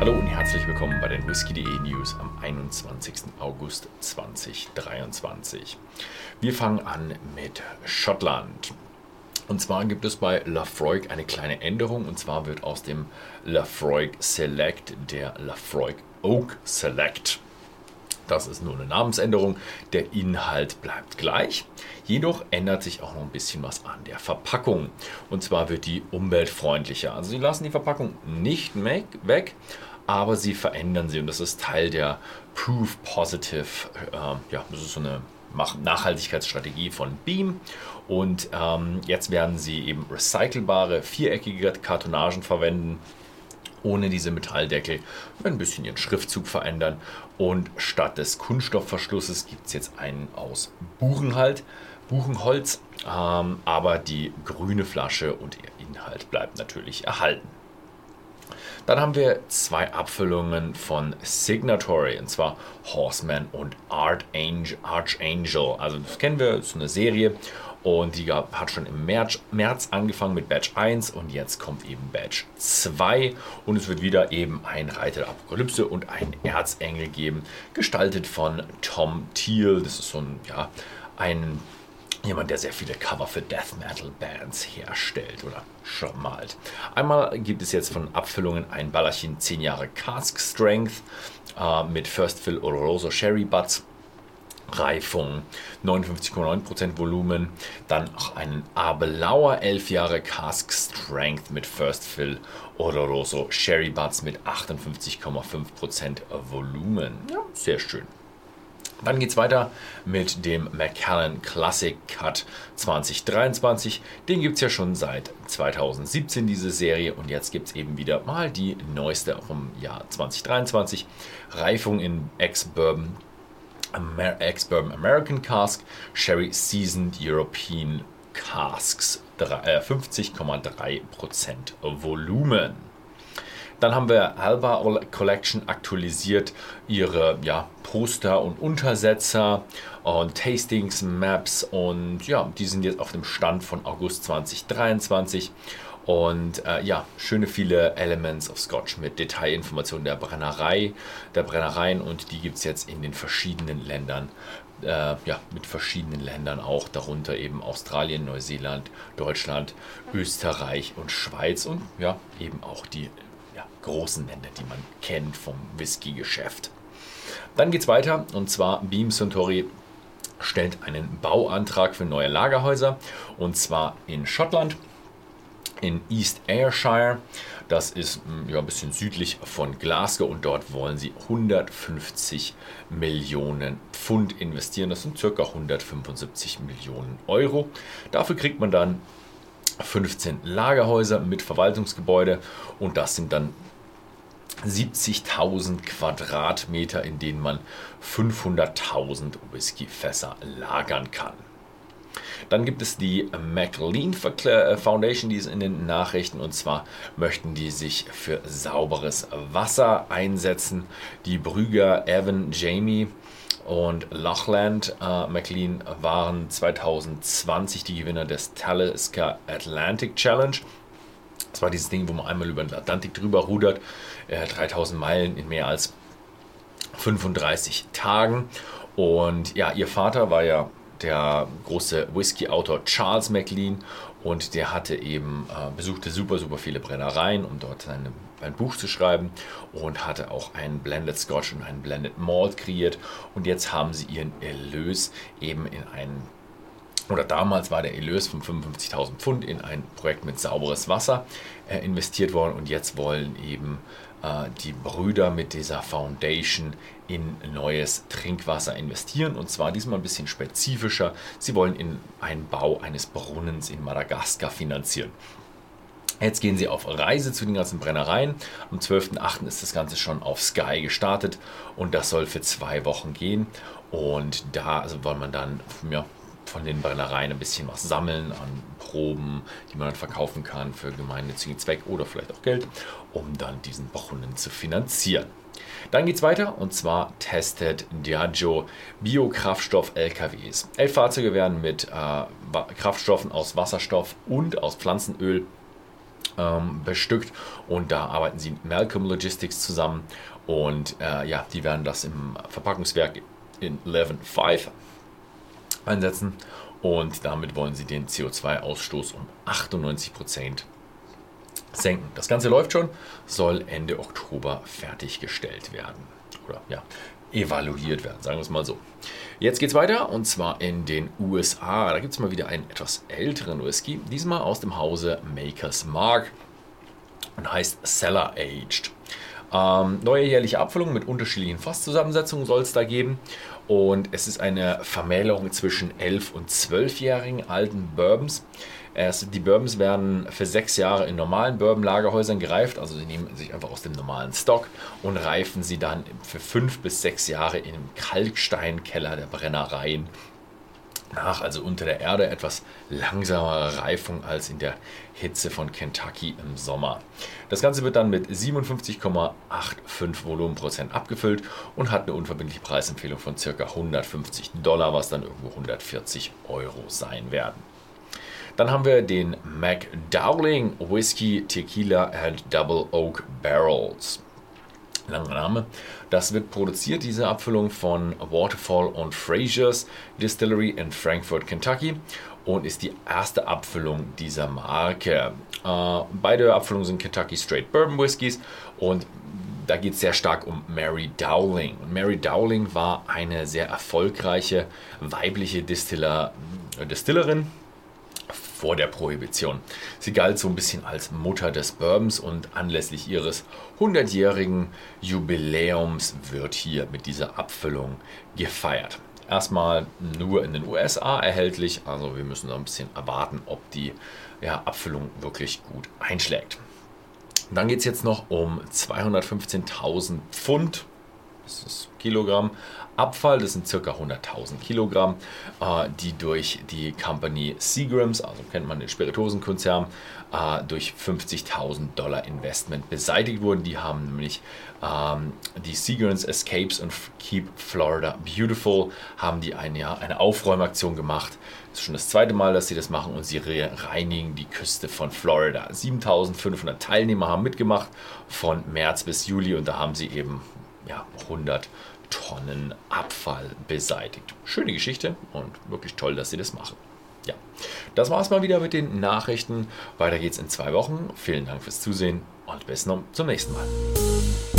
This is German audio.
Hallo und herzlich willkommen bei den Whisky.de News am 21. August 2023. Wir fangen an mit Schottland. Und zwar gibt es bei Lafroig eine kleine Änderung und zwar wird aus dem Lafroig Select der Lafroig Oak Select. Das ist nur eine Namensänderung. Der Inhalt bleibt gleich. Jedoch ändert sich auch noch ein bisschen was an der Verpackung. Und zwar wird die umweltfreundlicher. Also sie lassen die Verpackung nicht weg, aber sie verändern sie. Und das ist Teil der Proof Positive. Äh, ja, das ist so eine Nachhaltigkeitsstrategie von Beam. Und ähm, jetzt werden sie eben recycelbare, viereckige Kartonagen verwenden ohne diese Metalldeckel, ein bisschen ihren Schriftzug verändern und statt des Kunststoffverschlusses gibt es jetzt einen aus Buchenhalt, Buchenholz, ähm, aber die grüne Flasche und ihr Inhalt bleibt natürlich erhalten. Dann haben wir zwei Abfüllungen von Signatory, und zwar Horseman und Archangel. Also das kennen wir, ist eine Serie und die hat schon im März, März angefangen mit Badge 1 und jetzt kommt eben Badge 2 und es wird wieder eben ein Reiter der Apokalypse und ein Erzengel geben, gestaltet von Tom Thiel. Das ist so ein, ja, ein jemand, der sehr viele Cover für Death Metal Bands herstellt oder schon malt. Einmal gibt es jetzt von Abfüllungen ein Ballerchen 10 Jahre Cask Strength äh, mit First Fill Oloroso Sherry Butts Reifung, 59,9% Volumen, dann auch einen Abelauer 11 Jahre Cask Strength mit First Fill Oloroso Sherry Butts mit 58,5% Volumen. Ja, sehr schön. Dann geht es weiter mit dem Macallan Classic Cut 2023. Den gibt es ja schon seit 2017, diese Serie. Und jetzt gibt es eben wieder mal die neueste vom Jahr 2023. Reifung in Ex-Bourbon Amer American Cask, Sherry Seasoned European Casks, 50,3% äh, Volumen. Dann haben wir Alba Collection aktualisiert ihre ja, Poster und Untersetzer und Tastings, Maps und ja, die sind jetzt auf dem Stand von August 2023 und äh, ja, schöne viele Elements of Scotch mit Detailinformationen der Brennerei, der Brennereien und die gibt es jetzt in den verschiedenen Ländern. Äh, ja, mit verschiedenen Ländern auch, darunter eben Australien, Neuseeland, Deutschland, Österreich und Schweiz und ja, eben auch die großen Länder, die man kennt vom Whisky-Geschäft. Dann geht es weiter und zwar Beam Suntory stellt einen Bauantrag für neue Lagerhäuser und zwar in Schottland in East Ayrshire. Das ist hm, ja, ein bisschen südlich von Glasgow und dort wollen sie 150 Millionen Pfund investieren. Das sind ca. 175 Millionen Euro. Dafür kriegt man dann 15 Lagerhäuser mit Verwaltungsgebäude und das sind dann 70.000 Quadratmeter, in denen man 500.000 Whiskyfässer lagern kann. Dann gibt es die McLean äh, Foundation, die ist in den Nachrichten. Und zwar möchten die sich für sauberes Wasser einsetzen. Die Brüger Evan, Jamie und Lochland äh, McLean waren 2020 die Gewinner des Talisker Atlantic Challenge. Das war dieses Ding, wo man einmal über den Atlantik drüber rudert. Äh, 3000 Meilen in mehr als 35 Tagen. Und ja, ihr Vater war ja der große Whisky-Autor Charles MacLean. Und der hatte eben, äh, besuchte super, super viele Brennereien, um dort seine, ein Buch zu schreiben. Und hatte auch einen Blended Scotch und einen Blended Malt kreiert. Und jetzt haben sie ihren Erlös eben in einen oder damals war der Erlös von 55.000 Pfund in ein Projekt mit sauberes Wasser äh, investiert worden. Und jetzt wollen eben die Brüder mit dieser Foundation in neues Trinkwasser investieren und zwar diesmal ein bisschen spezifischer. Sie wollen in einen Bau eines Brunnens in Madagaskar finanzieren. Jetzt gehen sie auf Reise zu den ganzen Brennereien. Am 12.08. ist das Ganze schon auf Sky gestartet und das soll für zwei Wochen gehen. Und da also soll man dann ja, von den Brennereien ein bisschen was sammeln an Proben, die man dann verkaufen kann für gemeinnützigen Zweck oder vielleicht auch Geld, um dann diesen Brunnen zu finanzieren. Dann geht es weiter und zwar testet Diageo Biokraftstoff-LKWs. Elf Fahrzeuge werden mit äh, Kraftstoffen aus Wasserstoff und aus Pflanzenöl ähm, bestückt und da arbeiten sie mit Malcolm Logistics zusammen und äh, ja, die werden das im Verpackungswerk in 11.5 einsetzen und damit wollen sie den CO2-Ausstoß um 98 Prozent senken. Das Ganze läuft schon, soll Ende Oktober fertiggestellt werden. Oder ja, evaluiert werden, sagen wir es mal so. Jetzt geht es weiter und zwar in den USA. Da gibt es mal wieder einen etwas älteren Whisky, diesmal aus dem Hause Makers Mark und heißt Cellar Aged. Ähm, neue jährliche Abfüllung mit unterschiedlichen Fasszusammensetzungen soll es da geben. Und es ist eine Vermählung zwischen 11- und 12-jährigen alten Bourbons. Erst, die Bourbons werden für sechs Jahre in normalen Bourbon-Lagerhäusern gereift, also sie nehmen sich einfach aus dem normalen Stock und reifen sie dann für fünf bis sechs Jahre in einem Kalksteinkeller der Brennereien nach, also unter der Erde etwas langsamere Reifung als in der Hitze von Kentucky im Sommer. Das Ganze wird dann mit 57,85 Volumenprozent abgefüllt und hat eine unverbindliche Preisempfehlung von ca. 150 Dollar, was dann irgendwo 140 Euro sein werden. Dann haben wir den McDowling Whiskey Tequila and Double Oak Barrels langer Name. Das wird produziert, diese Abfüllung von Waterfall und Fraser's Distillery in Frankfort, Kentucky und ist die erste Abfüllung dieser Marke. Äh, beide Abfüllungen sind Kentucky Straight Bourbon Whiskys und da geht es sehr stark um Mary Dowling. Und Mary Dowling war eine sehr erfolgreiche weibliche Distiller, äh, Distillerin vor der Prohibition. Sie galt so ein bisschen als Mutter des Bourbons und anlässlich ihres 100-jährigen Jubiläums wird hier mit dieser Abfüllung gefeiert. Erstmal nur in den USA erhältlich, also wir müssen noch ein bisschen erwarten, ob die ja, Abfüllung wirklich gut einschlägt. Dann geht es jetzt noch um 215.000 Pfund, das ist Kilogramm, Abfall, das sind ca. 100.000 Kilogramm, äh, die durch die Company Seagrams, also kennt man den Spirituosenkonzern, äh, durch 50.000 Dollar Investment beseitigt wurden. Die haben nämlich ähm, die Seagrams Escapes und Keep Florida Beautiful, haben die eine, ja, eine Aufräumaktion gemacht. Das ist schon das zweite Mal, dass sie das machen und sie reinigen die Küste von Florida. 7500 Teilnehmer haben mitgemacht von März bis Juli und da haben sie eben ja, 100 Tonnen Abfall beseitigt. Schöne Geschichte und wirklich toll, dass sie das machen. Ja, das war es mal wieder mit den Nachrichten. Weiter geht's in zwei Wochen. Vielen Dank fürs Zusehen und bis zum nächsten Mal.